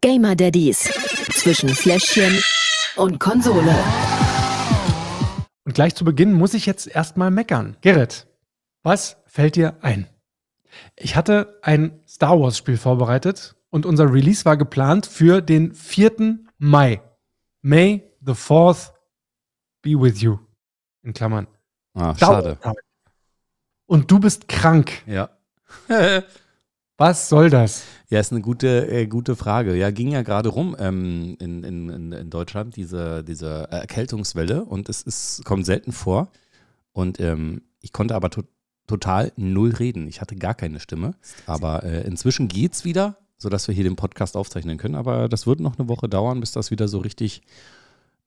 Gamer Daddies zwischen Fläschchen und Konsole. Und gleich zu Beginn muss ich jetzt erstmal meckern. Gerrit, was fällt dir ein? Ich hatte ein Star Wars Spiel vorbereitet und unser Release war geplant für den 4. Mai. May the 4th be with you. In Klammern. Ah, schade. Und du bist krank. Ja. Was soll das? Ja, ist eine gute, äh, gute Frage. Ja, ging ja gerade rum ähm, in, in, in, Deutschland, diese, diese Erkältungswelle und es ist, kommt selten vor. Und ähm, ich konnte aber to total null reden. Ich hatte gar keine Stimme. Aber äh, inzwischen geht's wieder, sodass wir hier den Podcast aufzeichnen können. Aber das wird noch eine Woche dauern, bis das wieder so richtig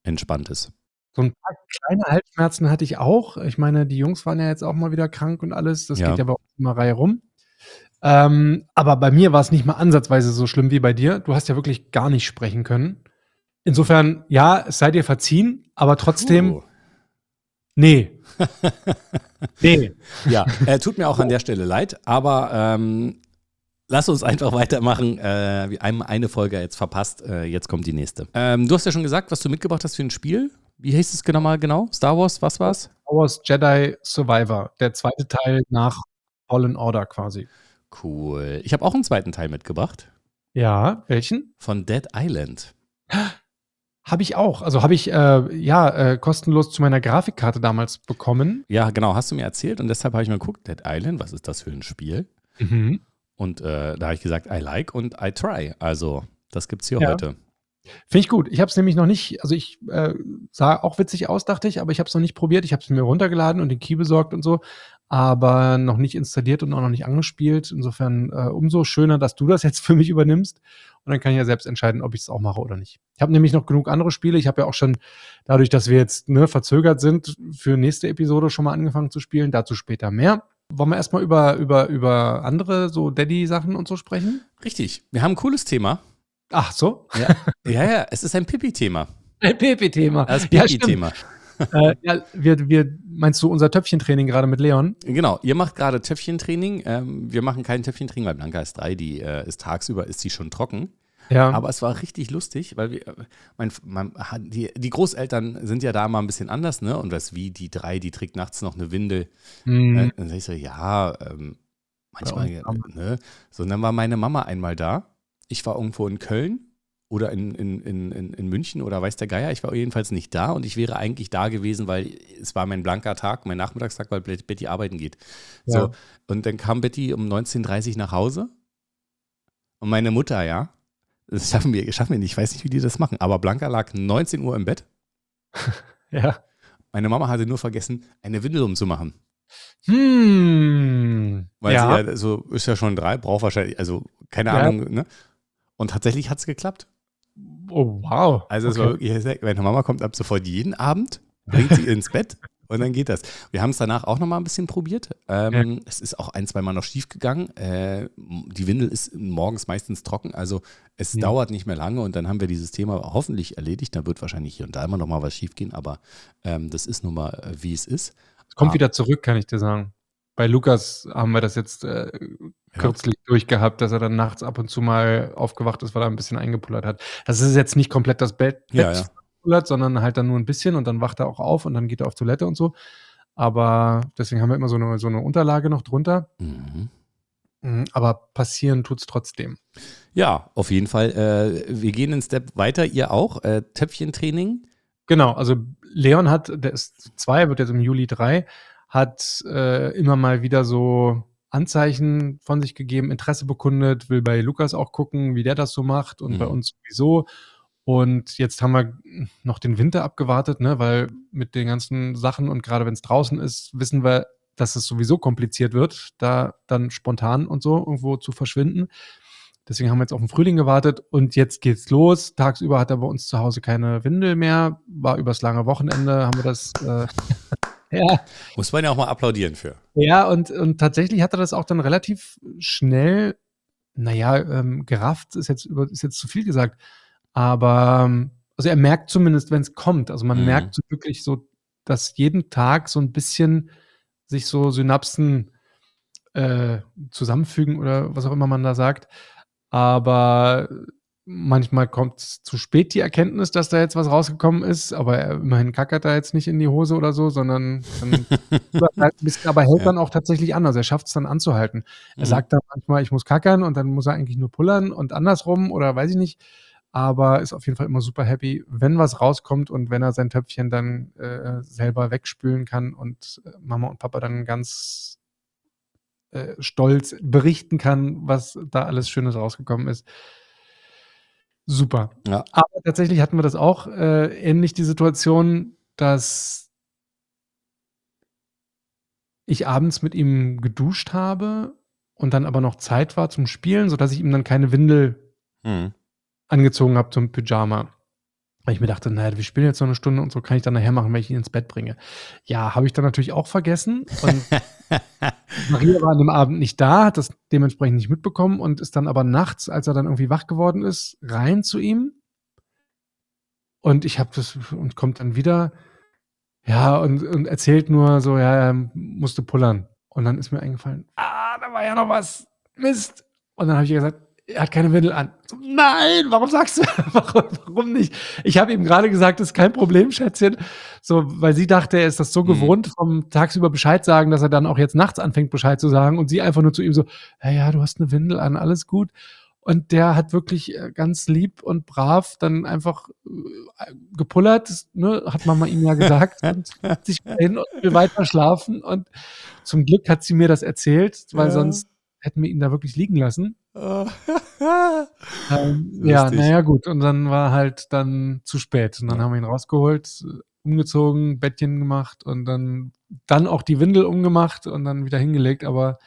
entspannt ist. So ein paar kleine Halsschmerzen hatte ich auch. Ich meine, die Jungs waren ja jetzt auch mal wieder krank und alles. Das Ja. geht ja bei uns immer Reihe rum. Ähm, aber bei mir war es nicht mal ansatzweise so schlimm wie bei dir. Du hast ja wirklich gar nicht sprechen können. Insofern, ja, es sei dir verziehen, aber trotzdem, Puh. nee. nee. Ja, äh, tut mir auch an der Stelle leid, aber ähm, lass uns einfach weitermachen. Äh, wir haben eine Folge jetzt verpasst, äh, jetzt kommt die nächste. Ähm, du hast ja schon gesagt, was du mitgebracht hast für ein Spiel. Wie hieß es genau mal genau? Star Wars, was war's? Star Wars Jedi Survivor, der zweite Teil nach Fallen Order quasi. Cool. Ich habe auch einen zweiten Teil mitgebracht Ja, welchen? von Dead Island. Habe ich auch. Also habe ich äh, ja äh, kostenlos zu meiner Grafikkarte damals bekommen. Ja, genau, hast du mir erzählt und deshalb habe ich mal geguckt, Dead Island, was ist das für ein Spiel? Mhm. Und äh, da habe ich gesagt, I like und I try. Also, das gibt's hier Ja. heute. Finde ich gut. Ich habe es nämlich noch nicht, also ich äh, sah auch witzig aus, dachte ich, aber ich habe es noch nicht probiert. Ich habe es mir runtergeladen und den Key besorgt und so, aber noch nicht installiert und auch noch nicht angespielt. Insofern äh, umso schöner, dass du das jetzt für mich übernimmst. Und dann kann ich ja selbst entscheiden, ob ich es auch mache oder nicht. Ich habe nämlich noch genug andere Spiele. Ich habe ja auch schon, dadurch, dass wir jetzt ne, verzögert sind, für nächste Episode schon mal angefangen zu spielen. Dazu später mehr. Wollen wir erstmal über, über, über andere so Daddy-Sachen und so sprechen? Richtig. Wir haben ein cooles Thema. Ach so. Ja, ja, ja es ist ein Pipi-Thema. Ein PP-Thema. Das Ja. Pipi-Thema. äh, ja, wir, wir, meinst du unser Töpfchentraining gerade mit Leon? Genau, ihr macht gerade Töpfchentraining. Ähm, wir machen kein Töpfchentraining, weil Blanca ist drei, die äh, ist tagsüber, ist sie schon trocken. Ja. Aber es war richtig lustig, weil wir, äh, mein, mein, die, die Großeltern sind ja da mal ein bisschen anders, ne? Und was wie die drei, die trägt nachts noch eine Windel. Mhm. Äh, dann sag ich so, ja, ähm, manchmal, uns auch. ne? So, und dann war meine Mama einmal da. Ich war irgendwo in Köln oder in, in, in, in, München oder weiß der Geier. Ich war jedenfalls nicht da und ich wäre eigentlich da gewesen, weil es war mein blanker Tag, mein Nachmittagstag, weil Betty arbeiten geht. So, Ja. und dann kam Betty um 19.30 Uhr nach Hause und meine Mutter, ja, das schaffen wir, schaffen wir nicht, ich weiß nicht, wie die das machen, aber Blanca lag 19 Uhr im Bett. ja. Meine Mama hatte nur vergessen, eine Windel umzumachen. Hm. Weil ja. sie ja so ist ja schon drei, braucht wahrscheinlich, also keine Ja. Ahnung, ne? Und tatsächlich hat es geklappt. Oh, wow. Also es Okay. war wirklich, meine Mama kommt ab sofort jeden Abend, bringt sie ins Bett und dann geht das. Wir haben es danach auch nochmal ein bisschen probiert. Ähm, Es ist auch ein, zwei Mal noch schief gegangen. Äh, die Windel ist morgens meistens trocken, also es Ja. dauert nicht mehr lange und dann haben wir dieses Thema hoffentlich erledigt. Da wird wahrscheinlich hier und da immer noch mal was schief gehen, aber ähm, das ist nun mal, äh, wie es ist. Es kommt Ah. wieder zurück, kann ich dir sagen. Bei Lukas haben wir das jetzt äh, kürzlich durchgehabt, dass er dann nachts ab und zu mal aufgewacht ist, weil er ein bisschen eingepullert hat. Das ist jetzt nicht komplett das Bett, Ja, Bett ja. sondern halt dann nur ein bisschen und dann wacht er auch auf und dann geht er auf Toilette und so. Aber deswegen haben wir immer so eine, so eine Unterlage noch drunter. Mhm. Mhm, Aber passieren tut's trotzdem. Ja, auf jeden Fall. Äh, wir gehen einen Step weiter, ihr auch. Äh, Töpfchentraining. Genau, also Leon hat, der ist zwei, wird jetzt im Juli drei, hat äh, immer mal wieder so Anzeichen von sich gegeben, Interesse bekundet, will bei Lukas auch gucken, wie der das so macht und Mhm. bei uns sowieso. Und jetzt haben wir noch den Winter abgewartet, ne, weil mit den ganzen Sachen und gerade wenn es draußen ist, wissen wir, dass es sowieso kompliziert wird, da dann spontan und so irgendwo zu verschwinden. Deswegen haben wir jetzt auf den Frühling gewartet und jetzt geht's los. Tagsüber hat er bei uns zu Hause keine Windel mehr. War übers lange Wochenende, haben wir das. Äh, ja, Muss man ja auch mal applaudieren für. ja und, und tatsächlich hat er das auch dann relativ schnell, naja, ähm, gerafft, ist jetzt, ist jetzt zu viel gesagt. Aber ähm, also er merkt zumindest, wenn es kommt. Also man Mhm. merkt so wirklich so, dass jeden Tag so ein bisschen sich so Synapsen äh, zusammenfügen oder was auch immer man da sagt. Aber manchmal kommt zu spät die Erkenntnis, dass da jetzt was rausgekommen ist, aber er, immerhin kackert er jetzt nicht in die Hose oder so, sondern dann halt ein bisschen, aber hält Ja. dann auch tatsächlich an. Also er schafft es dann anzuhalten. Er Mhm. sagt dann manchmal, ich muss kackern und dann muss er eigentlich nur pullern und andersrum oder weiß ich nicht. Aber ist auf jeden Fall immer super happy, wenn was rauskommt und wenn er sein Töpfchen dann äh, selber wegspülen kann und äh, Mama und Papa dann ganz äh, stolz berichten kann, was da alles Schönes rausgekommen ist. Super. Ja. Aber tatsächlich hatten wir das auch äh, ähnlich die Situation, dass ich abends mit ihm geduscht habe und dann aber noch Zeit war zum Spielen, sodass ich ihm dann keine Windel Mhm. angezogen habe zum Pyjama. Weil ich mir dachte, naja, wir spielen jetzt noch eine Stunde und so kann ich dann nachher machen, wenn ich ihn ins Bett bringe. Ja, habe ich dann natürlich auch vergessen. Und Maria war an dem Abend nicht da, hat das dementsprechend nicht mitbekommen und ist dann aber nachts, als er dann irgendwie wach geworden ist, rein zu ihm. Und ich habe das und kommt dann wieder, ja, und, und erzählt nur so, ja, er musste pullern. Und dann ist mir eingefallen, ah, da war ja noch was. Mist. Und dann habe ich gesagt, er hat keine Windel an. Nein, warum sagst du, warum, warum nicht? Ich habe ihm gerade gesagt, das ist kein Problem, Schätzchen. So, weil sie dachte, er ist das so Mhm. gewohnt, vom tagsüber Bescheid sagen, dass er dann auch jetzt nachts anfängt, Bescheid zu sagen. Und sie einfach nur zu ihm so, ja, ja, du hast eine Windel an, alles gut. Und der hat wirklich äh, ganz lieb und brav dann einfach äh, gepullert, ne, hat Mama ihm ja gesagt, und hat sich hin und will weiter schlafen. Und zum Glück hat sie mir das erzählt, weil Ja. sonst hätten wir ihn da wirklich liegen lassen. Oh. Ähm, ja, naja, gut. Und dann war halt dann zu spät. Und dann Ja. haben wir ihn rausgeholt, umgezogen, Bettchen gemacht und dann, dann auch die Windel umgemacht und dann wieder hingelegt. Aber,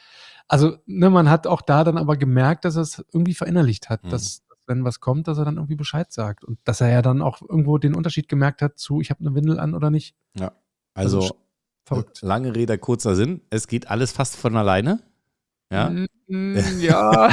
also, ne, man hat auch da dann aber gemerkt, dass er es irgendwie verinnerlicht hat, Mhm. dass, wenn was kommt, dass er dann irgendwie Bescheid sagt. Und dass er ja dann auch irgendwo den Unterschied gemerkt hat zu, ich habe eine Windel an oder nicht. Also, Also, Verrückt. lange Rede, kurzer Sinn. Es geht alles fast von alleine. Ja. Mm, ja.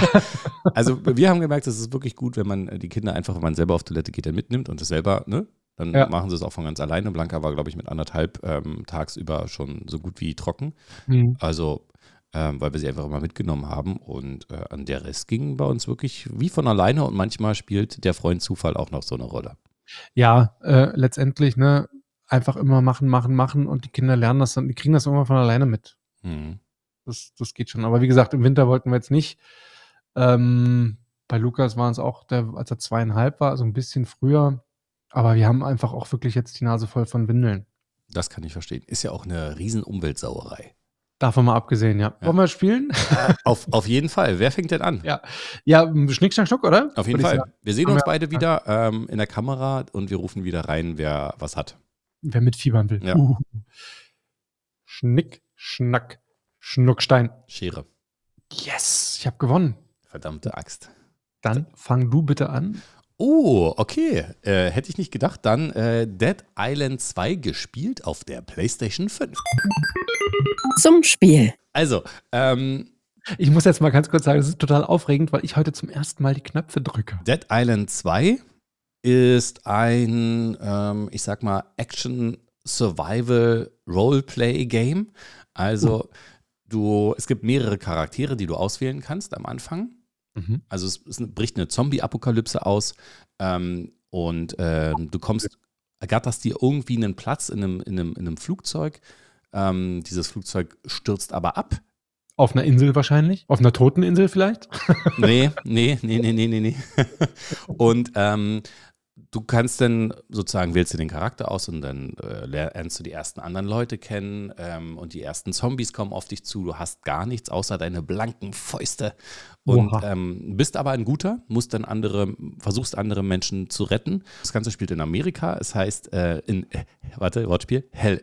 Also wir haben gemerkt, es ist wirklich gut, wenn man äh, die Kinder einfach, wenn man selber auf Toilette geht, dann mitnimmt und das selber, ne? Dann Ja. machen sie es auch von ganz alleine. Blanca war, glaube ich, mit anderthalb ähm, tagsüber schon so gut wie trocken. Hm. Also, ähm, weil wir sie einfach immer mitgenommen haben. Und äh, an der Rest ging bei uns wirklich wie von alleine und manchmal spielt der Freund Zufall auch noch so eine Rolle. ja, äh, letztendlich, ne, einfach immer machen, machen, machen und die Kinder lernen das dann, die kriegen das immer von alleine mit. Mhm. Das, das geht schon. Aber wie gesagt, im Winter wollten wir jetzt nicht. Ähm, bei Lukas waren es auch, der, als er zweieinhalb war, also ein bisschen früher. Aber wir haben einfach auch wirklich jetzt die Nase voll von Windeln. Das kann ich verstehen. Ist ja auch eine riesen Umweltsauerei. Davon mal abgesehen, ja. Ja. Wollen wir spielen? auf, auf jeden Fall. Wer fängt denn an? Ja. ja, Schnick, Schnack, Schnuck, oder? Auf jeden Fall. sagen. Wir sehen uns beide wieder ähm, in der Kamera und wir rufen wieder rein, wer was hat. Wer mitfiebern will. Ja. Uh. Schnick, Schnack, Schnuckstein. Schere. Yes, ich habe gewonnen. Verdammte Axt. Dann fang du bitte an. Oh, okay. Äh, hätte ich nicht gedacht. Dann äh, Dead Island 2 gespielt auf der PlayStation 5. Zum Spiel. Also, ähm, Ich muss jetzt mal ganz kurz sagen, das ist total aufregend, weil ich heute zum ersten Mal die Knöpfe drücke. Dead Island 2 ist ein, ähm, ich sag mal, Action Survival Roleplay Game. Also, du, es gibt mehrere Charaktere, die du auswählen kannst am Anfang. Mhm. Also es, es bricht eine Zombie-Apokalypse aus ähm, und ähm, du kommst, ergatterst dir irgendwie einen Platz in einem, in einem, in einem Flugzeug. Ähm, dieses Flugzeug stürzt aber ab. Auf einer Insel wahrscheinlich? Auf einer toten Insel vielleicht? Nee, nee, nee, nee, nee, nee, nee. Und ähm, du kannst dann sozusagen, wählst du den Charakter aus und dann äh, lernst du die ersten anderen Leute kennen ähm, und die ersten Zombies kommen auf dich zu. Du hast gar nichts außer deine blanken Fäuste und ähm, bist aber ein guter, musst dann andere, versuchst andere Menschen zu retten. Das Ganze spielt in Amerika. Es heißt äh, in, äh, warte, Wortspiel, Hell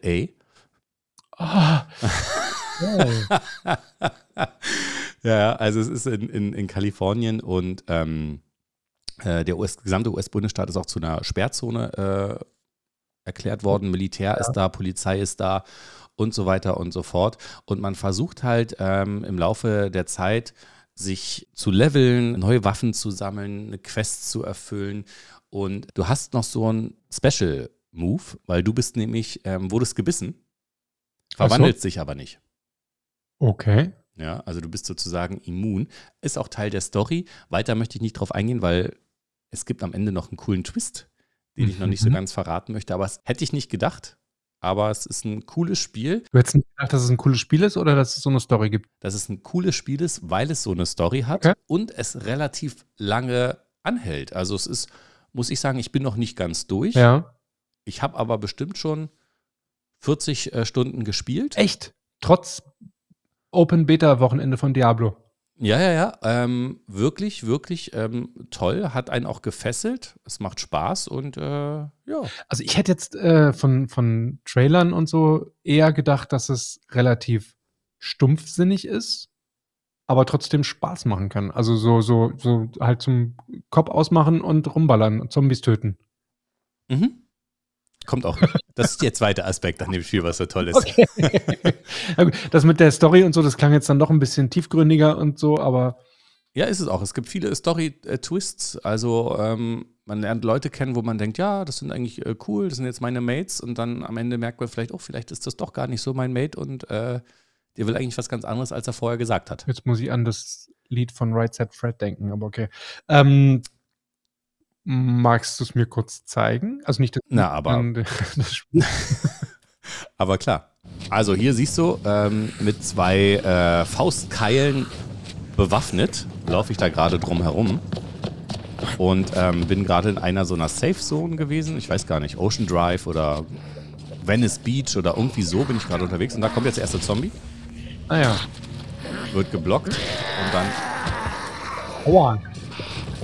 A. Oh. Ja, also es ist in, in, in Kalifornien und ähm, äh, der US, gesamte US-Bundesstaat ist auch zu einer Sperrzone äh, erklärt worden. Militär ist da, Polizei ist da und so weiter und so fort. Und man versucht halt ähm, im Laufe der Zeit, sich zu leveln, neue Waffen zu sammeln, eine Quest zu erfüllen. Und du hast noch so einen Special-Move, weil du bist nämlich, ähm, wurdest gebissen, verwandelst dich aber nicht. Okay. Ja, also du bist sozusagen immun. Ist auch Teil der Story. Weiter möchte ich nicht drauf eingehen, weil es gibt am Ende noch einen coolen Twist, den ich noch nicht so Mhm. ganz verraten möchte, aber das hätte ich nicht gedacht. Aber es ist ein cooles Spiel. Du hättest nicht gedacht, dass es ein cooles Spiel ist oder dass es so eine Story gibt? dass es ein cooles Spiel ist, weil es so eine Story hat Okay. und es relativ lange anhält. Also es ist, muss ich sagen, ich bin noch nicht ganz durch. Ja. Ich habe aber bestimmt schon 40 äh, Stunden gespielt. Echt? Trotz Open Beta Wochenende von Diablo. Ja, ja, ja. Ähm, wirklich, wirklich ähm, toll. Hat einen auch gefesselt. Es macht Spaß und äh, ja. Also ich hätte jetzt äh, von, von Trailern und so eher gedacht, dass es relativ stumpfsinnig ist, aber trotzdem Spaß machen kann. Also so, so, so halt zum Kopf ausmachen und rumballern und Zombies töten. Mhm. Kommt auch. Das ist der zweite Aspekt an dem Spiel, was so toll ist. Gut, das mit der Story und so, das klang jetzt dann doch ein bisschen tiefgründiger und so, aber Ja, ist es auch. Es gibt viele Story-Twists. Also ähm, man lernt Leute kennen, wo man denkt, ja, das sind eigentlich äh, cool, das sind jetzt meine Mates. Und dann am Ende merkt man vielleicht, oh, vielleicht ist das doch gar nicht so mein Mate und äh, der will eigentlich was ganz anderes, als er vorher gesagt hat. jetzt muss ich an das Lied von Right Set Fred denken, aber okay. Ähm, magst du es mir kurz zeigen? Also nicht das, Na, aber- das. Aber klar. Also hier siehst du, ähm, mit zwei äh, Faustkeilen bewaffnet, laufe ich da gerade drum herum. Und ähm, bin gerade in einer so einer Safe Zone gewesen. Ich weiß gar nicht, Ocean Drive oder Venice Beach oder irgendwie so bin ich gerade unterwegs. Und da kommt jetzt der erste Zombie, Ah ja. wird geblockt und dann Aua.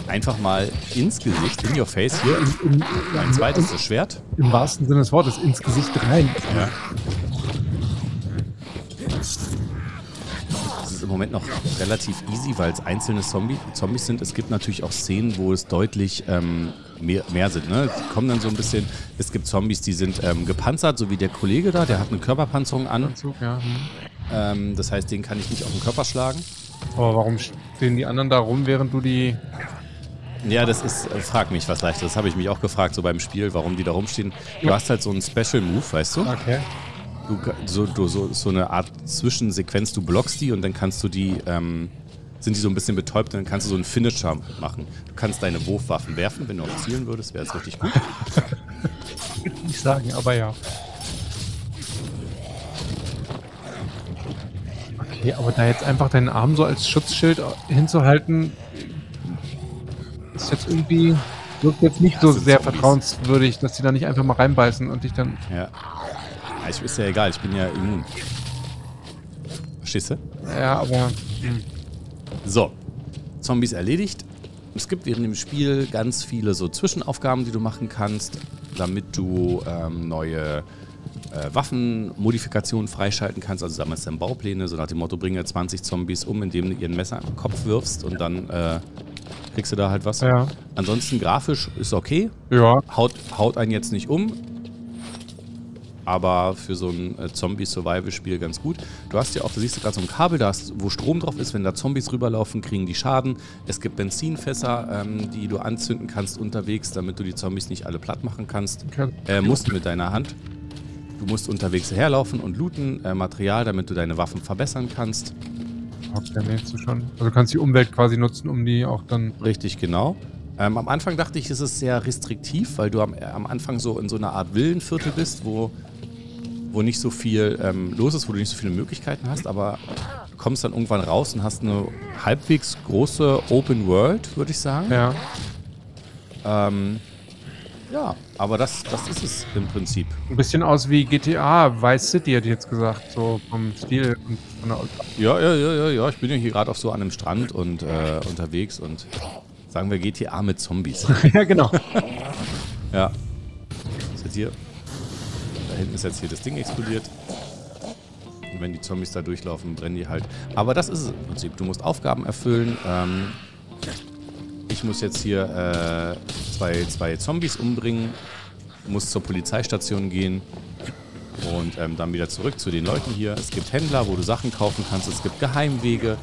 Einfach mal ins Gesicht, in your face hier. Im, im, Ein zweites das Schwert. Im wahrsten Sinne des Wortes, ins Gesicht rein. Ja. Das ist im Moment noch relativ easy, weil es einzelne Zombie, Zombies sind. Es gibt natürlich auch Szenen, wo es deutlich ähm, mehr, mehr sind. Ne? Die kommen dann so ein bisschen. Es gibt Zombies, die sind ähm, gepanzert, so wie der Kollege da, der hat eine Körperpanzerung an. Anzug, ja. Hm. Ähm, das heißt, den kann ich nicht auf den Körper schlagen. Aber warum stehen die anderen da rum, während du die. Ja, das ist, äh, frag mich was leichtes. Das habe ich mich auch gefragt, so beim Spiel, warum die da rumstehen. Du hast halt so einen Special Move, weißt du? Okay. Du, so, du, so, so eine Art Zwischensequenz, du blockst die und dann kannst du die, ähm, sind die so ein bisschen betäubt und dann kannst du so einen Finisher machen. Du kannst deine Wurfwaffen werfen, wenn du auch zielen würdest, wäre es richtig gut. Nicht sagen, aber ja. Okay, aber da jetzt einfach deinen Arm so als Schutzschild hinzuhalten, ist jetzt irgendwie. Wirkt jetzt nicht so Das sind sehr Zombies. vertrauenswürdig, dass die da nicht einfach mal reinbeißen und dich dann. Ja. ja ich, ist ja egal, ich bin ja immun. Verstehst du? Ja, aber. So, Zombies erledigt. Es gibt während dem Spiel ganz viele so Zwischenaufgaben, die du machen kannst, damit du ähm, neue äh, Waffenmodifikationen freischalten kannst. Also sammelst dann Baupläne, so nach dem Motto, bringe 20 Zombies um, indem du ihren Messer am Kopf wirfst und dann äh, kriegst du da halt was. Ja. Ansonsten grafisch ist okay, Ja. haut, haut einen jetzt nicht um. Aber für so ein äh, Zombie-Survival-Spiel ganz gut. Du hast ja auch, du siehst gerade so ein Kabel, da hast, wo Strom drauf ist. Wenn da Zombies rüberlaufen, kriegen die Schaden. Es gibt Benzinfässer, ähm, die du anzünden kannst unterwegs, damit du die Zombies nicht alle platt machen kannst. Äh, musst du mit deiner Hand. Du musst unterwegs herlaufen und looten äh, Material, damit du deine Waffen verbessern kannst. Okay, nee, ist schon. Also du kannst die Umwelt quasi nutzen, um die auch dann. Richtig, genau. Ähm, am Anfang dachte ich, es ist sehr restriktiv, weil du am, äh, am Anfang so in so einer Art Villenviertel bist, wo, wo nicht so viel ähm, los ist, wo du nicht so viele Möglichkeiten hast, aber du kommst dann irgendwann raus und hast eine halbwegs große Open World, würde ich sagen. Ja. Ähm, ja, aber das, das ist es im Prinzip. Ein bisschen aus wie GTA, Vice City, hätte ich jetzt gesagt. So vom Stil und von der. Ja, ja, ja, ja, ja. Ich bin ja hier gerade auf so einem Strand und äh, unterwegs und sagen wir GTA mit Zombies. ja, genau. Ja. Ist jetzt hier. Da hinten ist jetzt hier das Ding explodiert. Und wenn die Zombies da durchlaufen, brennen die halt. Aber das ist es im Prinzip. Du musst Aufgaben erfüllen. Ähm, ich muss jetzt hier äh, zwei, zwei Zombies umbringen, muss zur Polizeistation gehen und ähm, dann wieder zurück zu den Leuten hier. Es gibt Händler, wo du Sachen kaufen kannst. Es gibt Geheimwege.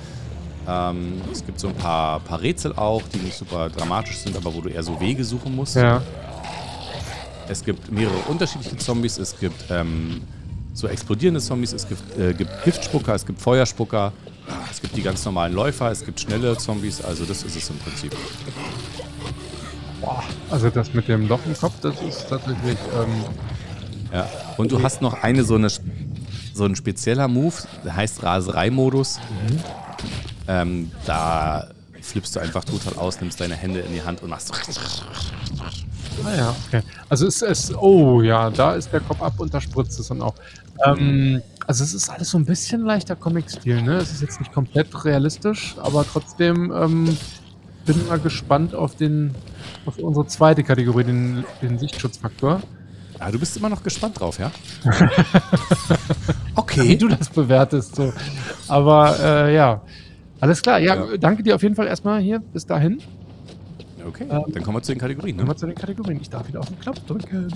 Ähm, es gibt so ein paar, paar Rätsel auch, die nicht super dramatisch sind, aber wo du eher so Wege suchen musst. Ja. Es gibt mehrere unterschiedliche Zombies. Es gibt ähm, so explodierende Zombies, es gibt, äh, gibt Giftspucker, es gibt Feuerspucker, es gibt die ganz normalen Läufer, es gibt schnelle Zombies. Also das ist es im Prinzip. Boah, also das mit dem Loch im Kopf, das ist tatsächlich. Ähm, Ja. Und du hast noch eine so eine so ein spezieller Move, der heißt Raserei-Modus. Ähm, da flippst du einfach total aus, nimmst deine Hände in die Hand und machst. ah ja, okay. Also es ist. Oh ja, da ist der Kopf ab und da spritzt es dann auch. Ähm, also es ist alles so ein bisschen leichter Comic-Stil, ne? Es ist jetzt nicht komplett realistisch, aber trotzdem ähm, bin mal gespannt auf den auf unsere zweite Kategorie, den, den Sichtschutzfaktor. Ah, du bist immer noch gespannt drauf, ja? Wie okay. du das bewertest. So. Aber äh, ja. Alles klar, ja, Ja. danke dir auf jeden Fall erstmal hier bis dahin. Okay, Ähm, dann kommen wir zu den Kategorien. Kommen Ne? wir zu den Kategorien. Ich darf wieder auf den Knopf drücken.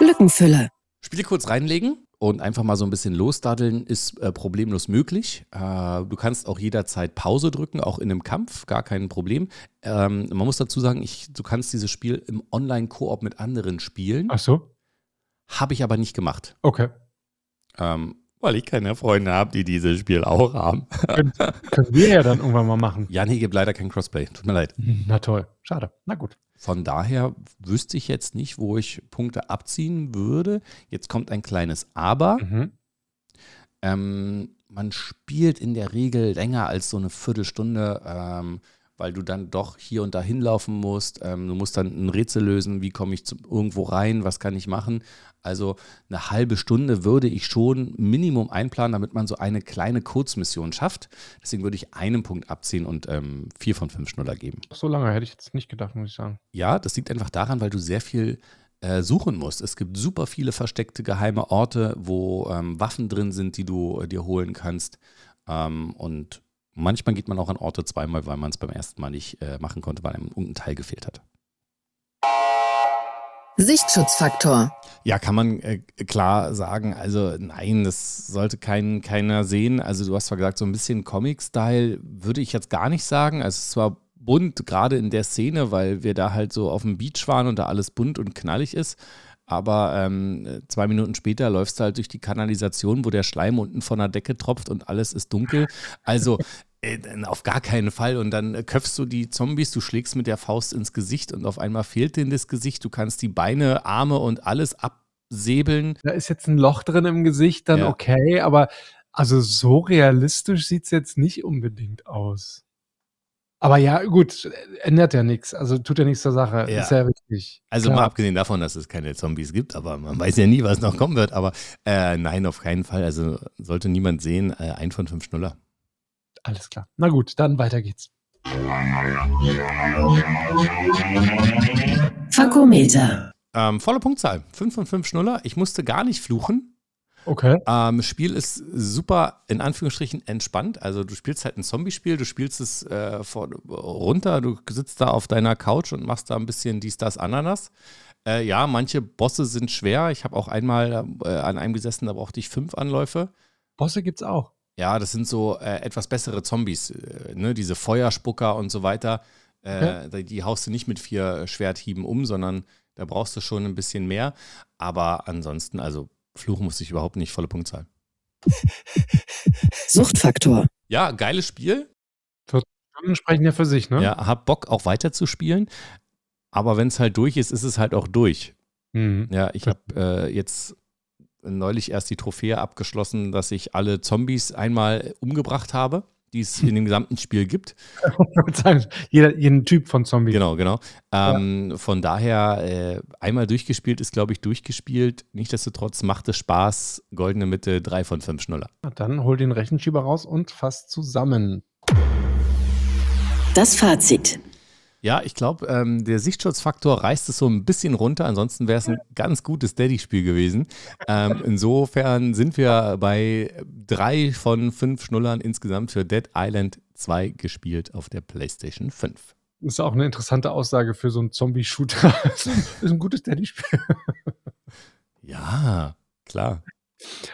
Lückenfüller. Spiele kurz reinlegen und einfach mal so ein bisschen losdaddeln ist äh, problemlos möglich. Äh, du kannst auch jederzeit Pause drücken, auch in einem Kampf, gar kein Problem. Ähm, man muss dazu sagen, ich, du kannst dieses Spiel im Online-Koop mit anderen spielen. Ach so, Habe ich aber nicht gemacht. okay. Ähm, weil ich keine Freunde habe, die dieses Spiel auch haben. Können, können wir ja dann irgendwann mal machen. Ja, nee, gibt leider kein Crossplay. Tut mir leid. Na toll, schade. Na gut. Von daher wüsste ich jetzt nicht, wo ich Punkte abziehen würde. Jetzt kommt ein kleines Aber. Mhm. Ähm, man spielt in der Regel länger als so eine Viertelstunde, ähm, weil du dann doch hier und da hinlaufen musst. Ähm, du musst dann ein Rätsel lösen, wie komme ich zu, irgendwo rein, was kann ich machen. Also eine halbe Stunde würde ich schon Minimum einplanen, damit man so eine kleine Kurzmission schafft. Deswegen würde ich einen Punkt abziehen und ähm, vier von fünf Schnuller geben. So lange hätte ich jetzt nicht gedacht, muss ich sagen. Ja, das liegt einfach daran, weil du sehr viel äh, suchen musst. Es gibt super viele versteckte geheime Orte, wo ähm, Waffen drin sind, die du äh, dir holen kannst. Ähm, und manchmal geht man auch an Orte zweimal, weil man es beim ersten Mal nicht äh, machen konnte, weil einem irgendein Teil gefehlt hat. Sichtschutzfaktor. Ja, kann man äh, klar sagen. Also nein, das sollte kein, keiner sehen. Also du hast zwar gesagt, so ein bisschen Comic-Style würde ich jetzt gar nicht sagen. Also es ist zwar bunt, gerade in der Szene, weil wir da halt so auf dem Beach waren und da alles bunt und knallig ist. Aber ähm, zwei Minuten später läufst du halt durch die Kanalisation, wo der Schleim unten von der Decke tropft und alles ist dunkel. Also äh, auf gar keinen Fall. Und dann äh, köpfst du die Zombies, du schlägst mit der Faust ins Gesicht und auf einmal fehlt denen das Gesicht. Du kannst die Beine, Arme und alles absäbeln. Da ist jetzt ein Loch drin im Gesicht, dann Ja. okay, aber also so realistisch sieht es jetzt nicht unbedingt aus. Aber ja, gut, ändert ja nichts. Also tut ja nichts zur Sache. Ja. Ist ja richtig. Also Klar. mal abgesehen davon, dass es keine Zombies gibt, aber man weiß ja nie, was noch kommen wird. Aber äh, nein, auf keinen Fall. Also sollte niemand sehen, äh, ein von fünf Schnuller. Alles klar. Na gut, dann weiter geht's. Fakometer. Ähm, volle Punktzahl. Fünf von fünf Schnuller. Ich musste gar nicht fluchen. Okay. Ähm, Spiel ist super, in Anführungsstrichen, entspannt. Also du spielst halt ein Zombie-Spiel, du spielst es äh, vor, runter, du sitzt da auf deiner Couch und machst da ein bisschen dies, das, Ananas. Äh, ja, manche Bosse sind schwer. Ich habe auch einmal äh, an einem gesessen, da brauchte ich fünf Anläufe. Bosse gibt's auch. Ja, das sind so äh, etwas bessere Zombies, äh, ne? diese Feuerspucker und so weiter. Äh, die, die haust du nicht mit vier Schwerthieben um, sondern da brauchst du schon ein bisschen mehr. Aber ansonsten, also Fluchen musste ich überhaupt nicht, volle Punktzahl. Suchtfaktor. Ja, geiles Spiel. Stunden sprechen ja für sich, ne? Ja, hab Bock auch weiter zu spielen. Aber wenn es halt durch ist, ist es halt auch durch. Mhm. Ja, ich habe äh, jetzt neulich erst die Trophäe abgeschlossen, dass ich alle Zombies einmal umgebracht habe, die es in dem gesamten Spiel gibt. Jeder, jeden Typ von Zombie. Genau, genau. Ähm, Von daher, äh, einmal durchgespielt ist, glaube ich, durchgespielt. Nichtsdestotrotz macht es Spaß. Goldene Mitte, drei von fünf Schnuller. Dann hol den Rechenschieber raus und fass zusammen. Das Fazit. Ja, ich glaube, ähm, der Sichtschutzfaktor reißt es so ein bisschen runter. Ansonsten wäre es ein ganz gutes Daddy-Spiel gewesen. Ähm, insofern sind wir bei drei von fünf Schnullern insgesamt für Dead Island 2 gespielt auf der PlayStation 5. Ist auch eine interessante Aussage für so einen Zombie-Shooter. ist ein- ist ein gutes Daddy-Spiel. Ja, klar.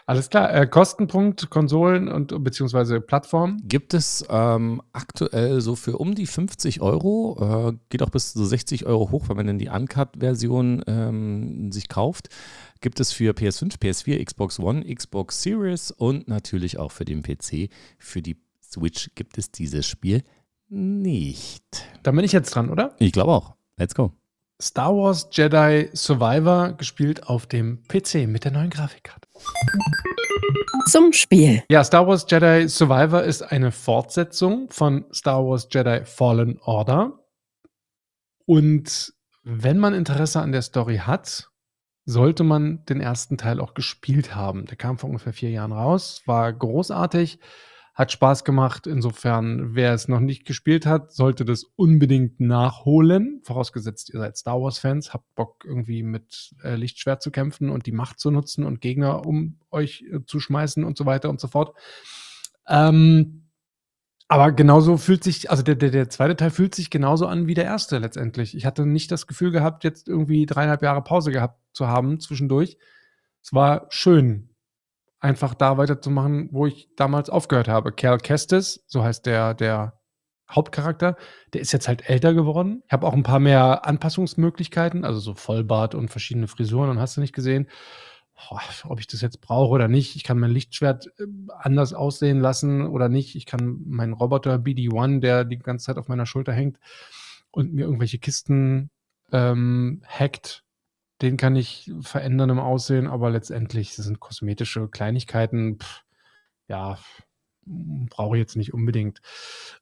Alles klar. Äh, Kostenpunkt, Konsolen und beziehungsweise Plattform. Gibt es ähm, aktuell so für um die 50 Euro, äh, geht auch bis zu 60 Euro hoch, wenn man dann die Uncut-Version ähm, sich kauft. Gibt es für PS5, PS4, Xbox One, Xbox Series und natürlich auch für den PC. Für die Switch gibt es dieses Spiel nicht. Dann bin ich jetzt dran, oder? Ich glaube auch. Let's go. Star Wars Jedi Survivor gespielt auf dem PC mit der neuen Grafikkarte. Zum Spiel. Ja, Star Wars Jedi Survivor ist eine Fortsetzung von Star Wars Jedi Fallen Order. Und wenn man Interesse an der Story hat, sollte man den ersten Teil auch gespielt haben. Der kam vor ungefähr vier Jahren raus, war großartig, hat Spaß gemacht. Insofern, wer es noch nicht gespielt hat, sollte das unbedingt nachholen. Vorausgesetzt, ihr seid Star Wars-Fans, habt Bock irgendwie mit äh, Lichtschwert zu kämpfen und die Macht zu nutzen und Gegner um euch äh, zu schmeißen und so weiter und so fort. Ähm, aber genauso fühlt sich, also der, der, der zweite Teil fühlt sich genauso an wie der erste letztendlich. Ich hatte nicht das Gefühl gehabt, jetzt irgendwie dreieinhalb Jahre Pause gehabt zu haben zwischendurch. Es war schön, einfach da weiterzumachen, wo ich damals aufgehört habe. Cal Kestis, so heißt der, der Hauptcharakter, der ist jetzt halt älter geworden. Ich habe auch ein paar mehr Anpassungsmöglichkeiten, also so Vollbart und verschiedene Frisuren und hast du nicht gesehen ob ich das jetzt brauche oder nicht. Ich kann mein Lichtschwert äh, anders aussehen lassen oder nicht. Ich kann meinen Roboter BD-1, der die ganze Zeit auf meiner Schulter hängt und mir irgendwelche Kisten ähm, hackt, den kann ich verändern im Aussehen, aber letztendlich das sind kosmetische Kleinigkeiten. Pff, ja, brauche ich jetzt nicht unbedingt.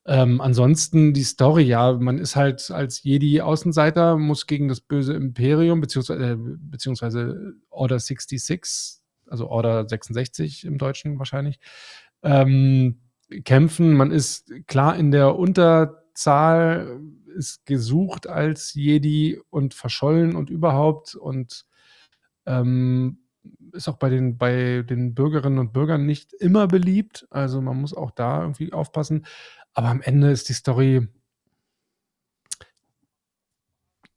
Ähm, ansonsten die Story, ja, man ist halt als Jedi-Außenseiter, muss gegen das böse Imperium, beziehungsweise, äh, beziehungsweise Order 66, also Order 66 im Deutschen wahrscheinlich, ähm, kämpfen. Man ist klar in der Unterzahl, ist gesucht als Jedi und verschollen und überhaupt und ähm, ist auch bei den, bei den Bürgerinnen und Bürgern nicht immer beliebt. Also man muss auch da irgendwie aufpassen. Aber am Ende ist die Story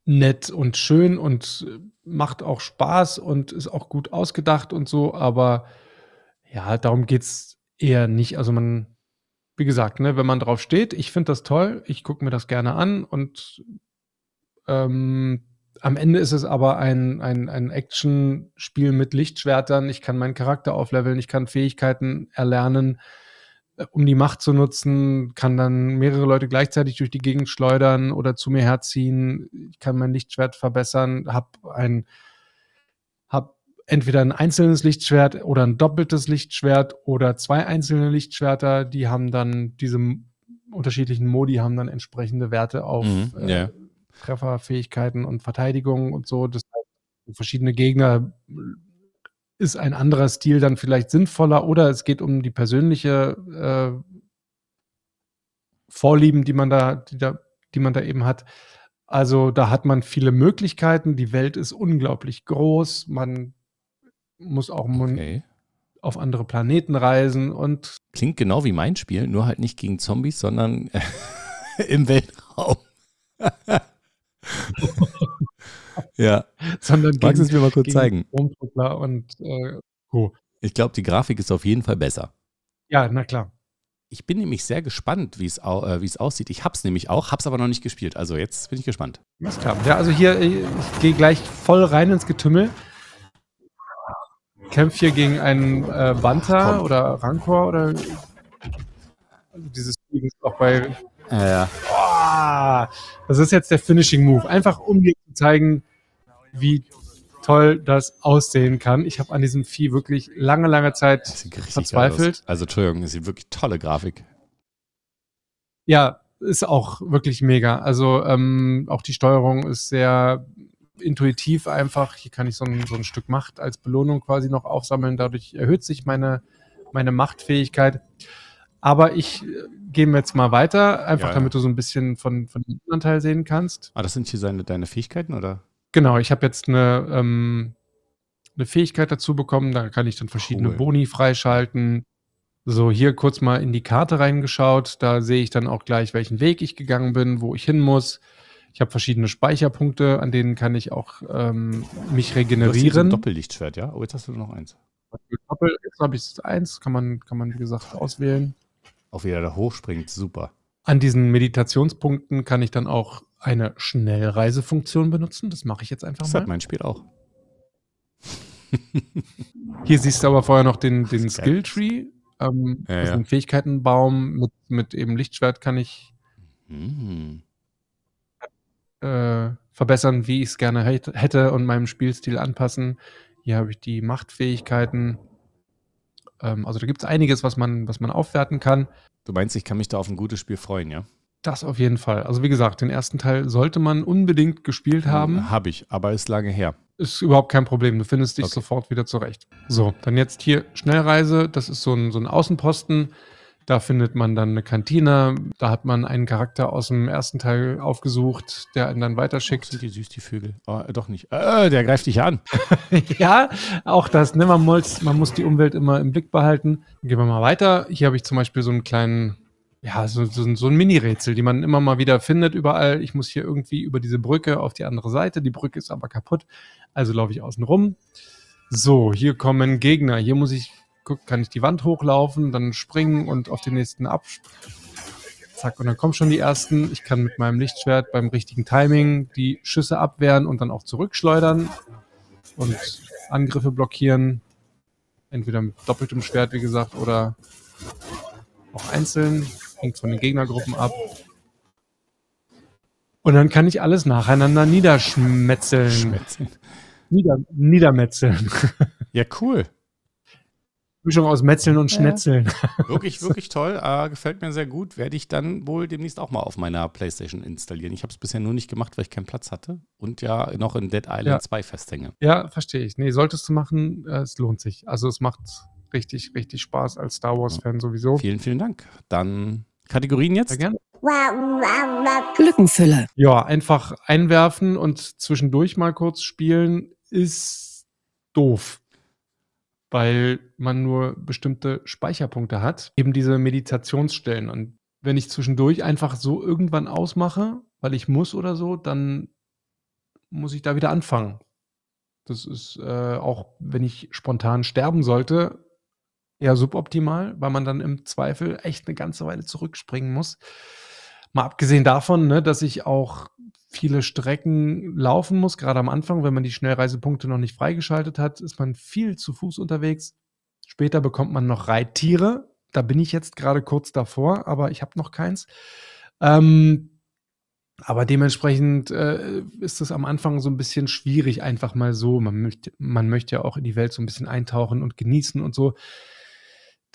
nett und schön und macht auch Spaß und ist auch gut ausgedacht und so. Aber ja, darum geht es eher nicht. Also man, wie gesagt, ne, wenn man drauf steht, ich finde das toll, ich gucke mir das gerne an und ähm, am Ende ist es aber ein, ein, ein Action-Spiel mit Lichtschwertern. Ich kann meinen Charakter aufleveln, ich kann Fähigkeiten erlernen, äh, um die Macht zu nutzen, kann dann mehrere Leute gleichzeitig durch die Gegend schleudern oder zu mir herziehen. Ich kann mein Lichtschwert verbessern, habe ein entweder ein einzelnes Lichtschwert oder ein doppeltes Lichtschwert oder zwei einzelne Lichtschwerter, die haben dann diese unterschiedlichen Modi haben dann entsprechende Werte auf Mhm, äh, ja. Trefferfähigkeiten und Verteidigung und so. Das heißt, verschiedene Gegner ist ein anderer Stil dann vielleicht sinnvoller oder es geht um die persönliche äh, Vorlieben, die man da, die da, die man da eben hat. Also da hat man viele Möglichkeiten. Die Welt ist unglaublich groß. Man muss auch Okay. auf andere Planeten reisen und Klingt genau wie mein Spiel, nur halt nicht gegen Zombies, sondern im Weltraum. ja, sondern magst du es mir mal kurz zeigen? Und äh, Co. Ich glaube, die Grafik ist auf jeden Fall besser. Ja, na klar. Ich bin nämlich sehr gespannt, wie es au äh, aussieht. Ich hab's nämlich auch, hab's aber noch nicht gespielt. Also jetzt bin ich gespannt. Klar. Ja, also hier, ich gehe gleich voll rein ins Getümmel. Kämpfe hier gegen einen äh, Banta Komm. oder Rancor oder also dieses Spiel ist auch bei Ja, ja. Boah, das ist jetzt der Finishing Move. Einfach um dir zu zeigen, wie toll das aussehen kann. Ich habe an diesem Vieh wirklich lange, lange Zeit verzweifelt. Also Entschuldigung, das sieht wirklich tolle Grafik. Ja, ist auch wirklich mega. Also ähm, auch die Steuerung ist sehr intuitiv einfach. Hier kann ich so ein, so ein Stück Macht als Belohnung quasi noch aufsammeln. Dadurch erhöht sich meine, meine Machtfähigkeit. Aber ich äh, gehe jetzt mal weiter, einfach Ja, ja. damit du so ein bisschen von, von dem anderen Teil sehen kannst. Ah, das sind hier seine, deine Fähigkeiten, oder? Genau, ich habe jetzt eine, ähm, eine Fähigkeit dazu bekommen. Da kann ich dann verschiedene Cool. Boni freischalten. So, hier kurz mal in die Karte reingeschaut. Da sehe ich dann auch gleich, welchen Weg ich gegangen bin, wo ich hin muss. Ich habe verschiedene Speicherpunkte, an denen kann ich auch ähm, mich Du hast ein regenerieren. Doppellichtschwert, ja? Oh, jetzt hast du nur noch eins. Doppel, jetzt habe ich eins, kann man, kann man, wie gesagt, auswählen. Auch wieder da hochspringt, super. An diesen Meditationspunkten kann ich dann auch eine Schnellreisefunktion benutzen. Das mache ich jetzt einfach Das mal. hat mein Spiel auch. Hier siehst du aber vorher noch den, den Das ist geil. Skill Tree. Ähm, Ja, das ist ja. ein Fähigkeitenbaum mit, mit eben Lichtschwert kann ich Mhm. Äh, verbessern, wie ich es gerne hätt- hätte und meinem Spielstil anpassen. Hier habe ich die Machtfähigkeiten. Ähm, also da gibt es einiges, was man, was man aufwerten kann. Du meinst, ich kann mich da auf ein gutes Spiel freuen, ja? Das auf jeden Fall. Also wie gesagt, den ersten Teil sollte man unbedingt gespielt haben. Habe ich, aber ist lange her. Ist überhaupt kein Problem. Du findest dich Okay. sofort wieder zurecht. So, dann jetzt hier Schnellreise. Das ist so ein, so ein Außenposten. Da findet man dann eine Kantine. Da hat man einen Charakter aus dem ersten Teil aufgesucht, der einen dann Sind weiterschickt. die süß, die Vögel? Oh, doch nicht. Äh, der greift dich an. ja, auch das. Ne? Man, muss, man muss die Umwelt immer im Blick behalten. Gehen wir mal weiter. Hier habe ich zum Beispiel so einen kleinen, ja, so, so, so ein Mini-Rätsel, die man immer mal wieder findet überall. Ich muss hier irgendwie über diese Brücke auf die andere Seite. Die Brücke ist aber kaputt. Also laufe ich außen rum. So, hier kommen Gegner. Hier muss ich, guck, kann ich die Wand hochlaufen, dann springen und auf den nächsten ab. Zack, und dann kommen schon die ersten. Ich kann mit meinem Lichtschwert beim richtigen Timing die Schüsse abwehren und dann auch zurückschleudern und Angriffe blockieren. Entweder mit doppeltem Schwert, wie gesagt, oder auch einzeln. Hängt von den Gegnergruppen ab. Und dann kann ich alles nacheinander niederschmetzeln. Schmetzeln. Nieder, niedermetzeln. Ja, cool. Mischung aus Metzeln und Ja. Schnetzeln. Wirklich, wirklich toll. Äh, gefällt mir sehr gut. Werde ich dann wohl demnächst auch mal auf meiner Playstation installieren. Ich habe es bisher nur nicht gemacht, weil ich keinen Platz hatte und ja noch in Dead Island Ja. 2 festhänge. Ja, verstehe ich. Nee, solltest du machen, äh, es lohnt sich. Also es macht richtig, richtig Spaß als Star Wars-Fan sowieso. Vielen, vielen Dank. Dann Kategorien jetzt? Sehr gerne. Lückenfüller. Ja, einfach einwerfen und zwischendurch mal kurz spielen ist doof. Weil man nur bestimmte Speicherpunkte hat. Eben diese Meditationsstellen. Und wenn ich zwischendurch einfach so irgendwann ausmache, weil ich muss oder so, dann muss ich da wieder anfangen. Das ist äh, auch, wenn ich spontan sterben sollte, eher suboptimal, weil man dann im Zweifel echt eine ganze Weile zurückspringen muss. Mal abgesehen davon, ne, dass ich auch viele Strecken laufen muss, gerade am Anfang, wenn man die Schnellreisepunkte noch nicht freigeschaltet hat, ist man viel zu Fuß unterwegs. Später bekommt man noch Reittiere. Da bin ich jetzt gerade kurz davor, aber ich habe noch keins. Ähm, aber dementsprechend äh, ist es am Anfang so ein bisschen schwierig, einfach mal so. Man möchte, man möchte ja auch in die Welt so ein bisschen eintauchen und genießen und so.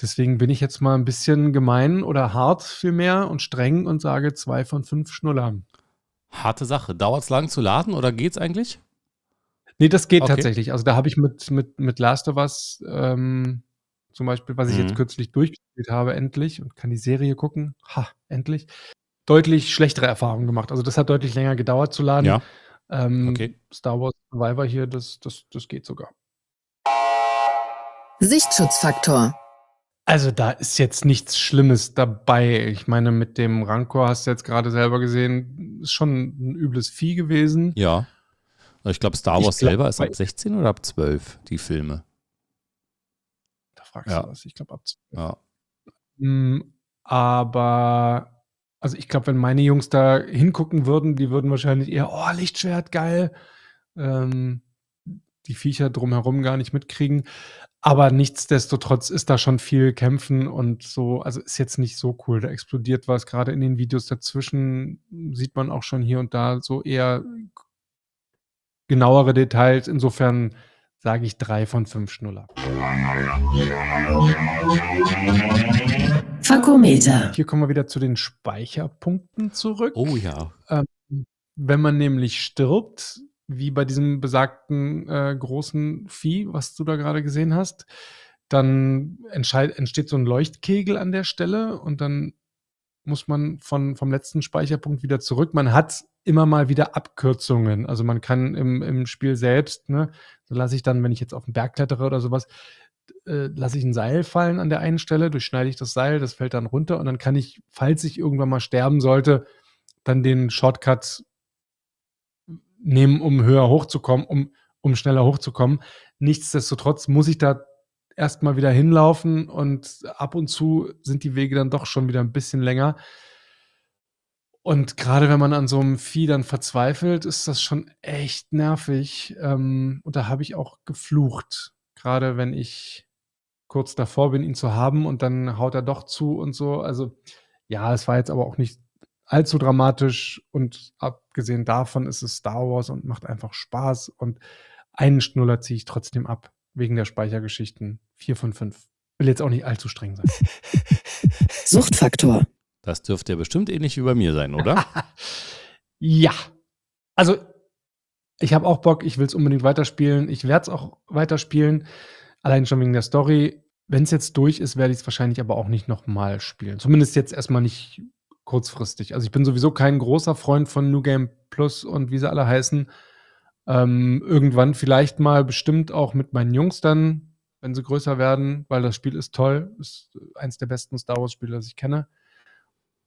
Deswegen bin ich jetzt mal ein bisschen gemein oder hart vielmehr und streng und sage zwei von fünf Schnullern. Harte Sache. Dauert es lang zu laden oder geht's eigentlich? Nee, das geht Okay. tatsächlich. Also da habe ich mit, mit, mit Last of Us ähm, zum Beispiel, was ich Mhm. jetzt kürzlich durchgespielt habe, endlich und kann die Serie gucken. Ha, endlich. Deutlich schlechtere Erfahrungen gemacht. Also das hat deutlich länger gedauert zu laden. Ja. Ähm, Okay. Star Wars Survivor hier, das, das, das geht sogar. Sichtschutzfaktor. Also da ist jetzt nichts Schlimmes dabei. Ich meine, mit dem Rancor hast du jetzt gerade selber gesehen, ist schon ein übles Vieh gewesen. Ja. Ich glaube, Star Wars glaub, selber ist ab bei- 16 oder ab 12, die Filme. Da fragst Ja. du was. Ich glaube, ab Ja. Mm, Aber, also ich glaube, wenn meine Jungs da hingucken würden, die würden wahrscheinlich eher, oh, Lichtschwert, geil. Ähm, die Viecher drumherum gar nicht mitkriegen. Aber nichtsdestotrotz ist da schon viel Kämpfen und so, also ist jetzt nicht so cool. Da explodiert was. Gerade in den Videos dazwischen sieht man auch schon hier und da so eher genauere Details. Insofern sage ich drei von fünf Schnuller. Fakometer. Hier kommen wir wieder zu den Speicherpunkten zurück. Oh ja. Wenn man nämlich stirbt, wie bei diesem besagten äh, großen Vieh, was du da gerade gesehen hast, dann entsteht so ein Leuchtkegel an der Stelle und dann muss man von, vom letzten Speicherpunkt wieder zurück. Man hat immer mal wieder Abkürzungen. Also man kann im, im Spiel selbst, ne, so lasse ich dann, wenn ich jetzt auf den Berg klettere oder sowas, äh, lasse ich ein Seil fallen an der einen Stelle, durchschneide ich das Seil, das fällt dann runter und dann kann ich, falls ich irgendwann mal sterben sollte, dann den Shortcut nehmen, um höher hochzukommen, um, um schneller hochzukommen. Nichtsdestotrotz muss ich da erstmal wieder hinlaufen und ab und zu sind die Wege dann doch schon wieder ein bisschen länger. Und gerade wenn man an so einem Vieh dann verzweifelt, ist das schon echt nervig. Ähm, und da habe ich auch geflucht. Gerade wenn ich kurz davor bin, ihn zu haben und dann haut er doch zu und so. Also ja, es war jetzt aber auch nicht allzu dramatisch und abgesehen davon ist es Star Wars und macht einfach Spaß und einen Schnuller ziehe ich trotzdem ab, wegen der Speichergeschichten. Vier von fünf. Will jetzt auch nicht allzu streng sein. Suchtfaktor. Das dürfte ja bestimmt ähnlich wie bei mir sein, oder? ja. Also, ich habe auch Bock, ich will es unbedingt weiterspielen. Ich werde es auch weiterspielen. Allein schon wegen der Story. Wenn es jetzt durch ist, werde ich es wahrscheinlich aber auch nicht nochmal spielen. Zumindest jetzt erstmal nicht kurzfristig. Also ich bin sowieso kein großer Freund von New Game Plus und wie sie alle heißen. Ähm, irgendwann vielleicht mal bestimmt auch mit meinen Jungs dann, wenn sie größer werden, weil das Spiel ist toll. Ist eins der besten Star Wars Spiele, das ich kenne.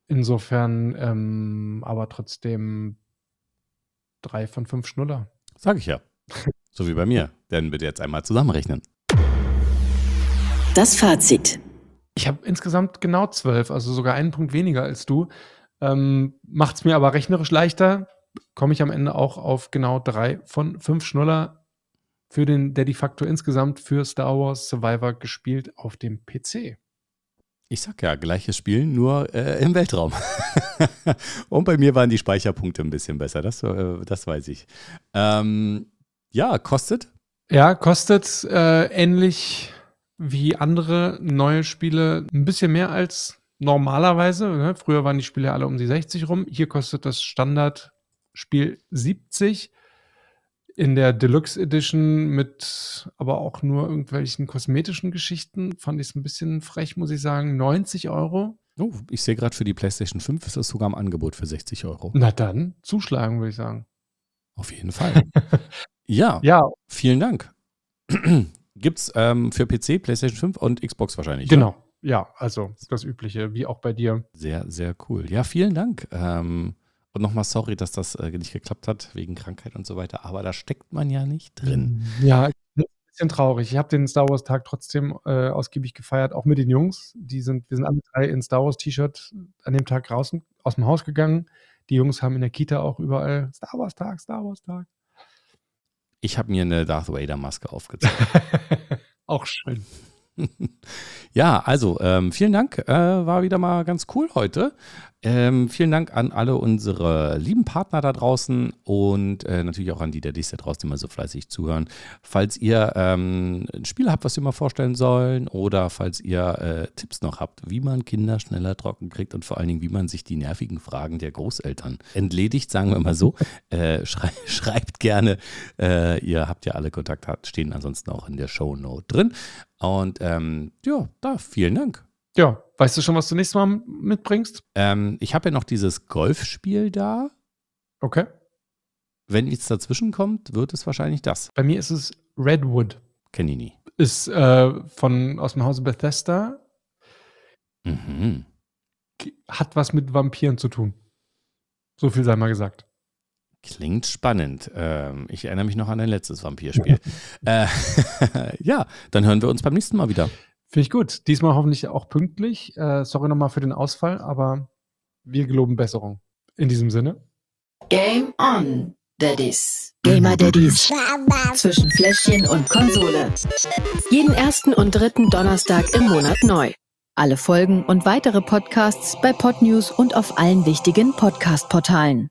Insofern, ähm, aber trotzdem drei von fünf Schnuller. Sag ich ja. So wie bei mir. Denn bitte jetzt einmal zusammenrechnen. Das Fazit. Ich habe insgesamt genau zwölf, also sogar einen Punkt weniger als du. Ähm, Macht es mir aber rechnerisch leichter. Komme ich am Ende auch auf genau drei von fünf Schnuller für den, der de facto insgesamt für Star Wars Survivor gespielt auf dem PC. Ich sag ja, gleiches Spiel, nur äh, im Weltraum. Und bei mir waren die Speicherpunkte ein bisschen besser, das, äh, das weiß ich. Ähm, ja, kostet? Ja, kostet äh, ähnlich wie andere neue Spiele ein bisschen mehr als normalerweise. Ne? Früher waren die Spiele alle um die 60 rum. Hier kostet das Standardspiel 70 in der Deluxe Edition mit aber auch nur irgendwelchen kosmetischen Geschichten fand ich es ein bisschen frech, muss ich sagen. 90 Euro. Oh, ich sehe gerade für die PlayStation 5 ist das sogar im Angebot für 60 Euro. Na dann, zuschlagen, würde ich sagen. Auf jeden Fall. ja, Ja, vielen Dank. Gibt's ähm, für PC, PlayStation 5 und Xbox wahrscheinlich. genau. Ja, also das Übliche, wie auch bei dir. Sehr, sehr cool. Ja, vielen Dank. Ähm, und nochmal sorry, dass das äh, nicht geklappt hat wegen Krankheit und so weiter. Aber da steckt man ja nicht drin. Ja, ich bin ein bisschen traurig. Ich habe den Star Wars Tag trotzdem äh, ausgiebig gefeiert, auch mit den Jungs. Die sind, wir sind alle drei in Star Wars T-Shirt an dem Tag draußen aus dem Haus gegangen. Die Jungs haben in der Kita auch überall Star Wars Tag, Star Wars Tag. Ich habe mir eine Darth Vader Maske aufgezogen. auch schön. ja, also ähm, vielen Dank. Äh, war wieder mal ganz cool heute. Ähm, vielen Dank an alle unsere lieben Partner da draußen und äh, natürlich auch an die Daddys da draußen, die mal so fleißig zuhören. Falls ihr ähm, ein Spiel habt, was wir mal vorstellen sollen oder falls ihr äh, Tipps noch habt, wie man Kinder schneller trocken kriegt und vor allen Dingen, wie man sich die nervigen Fragen der Großeltern entledigt, sagen wir mal so, äh, schrei schreibt gerne. Äh, ihr habt ja alle Kontaktdaten, stehen ansonsten auch in der Show Note drin. Und ähm, ja, da, vielen Dank. Ja, weißt du schon, was du nächstes Mal mitbringst? Ähm, ich habe ja noch dieses Golfspiel da. Okay. Wenn nichts dazwischen kommt, wird es wahrscheinlich das. Bei mir ist es Redwood. Kenne ich nie. Ist äh, von aus dem Hause Bethesda. Mhm. Hat was mit Vampiren zu tun. So viel sei mal gesagt. Klingt spannend. Ähm, ich erinnere mich noch an ein letztes Vampirspiel. äh, ja, dann hören wir uns beim nächsten Mal wieder. Finde ich gut. Diesmal hoffentlich auch pünktlich. Äh, sorry nochmal für den Ausfall, aber wir geloben Besserung. In diesem Sinne. Game on, Daddies. Gamer Daddies. Zwischen Fläschchen und Konsole. Jeden ersten und dritten Donnerstag im Monat neu. Alle Folgen und weitere Podcasts bei Podnews und auf allen wichtigen Podcast-Portalen.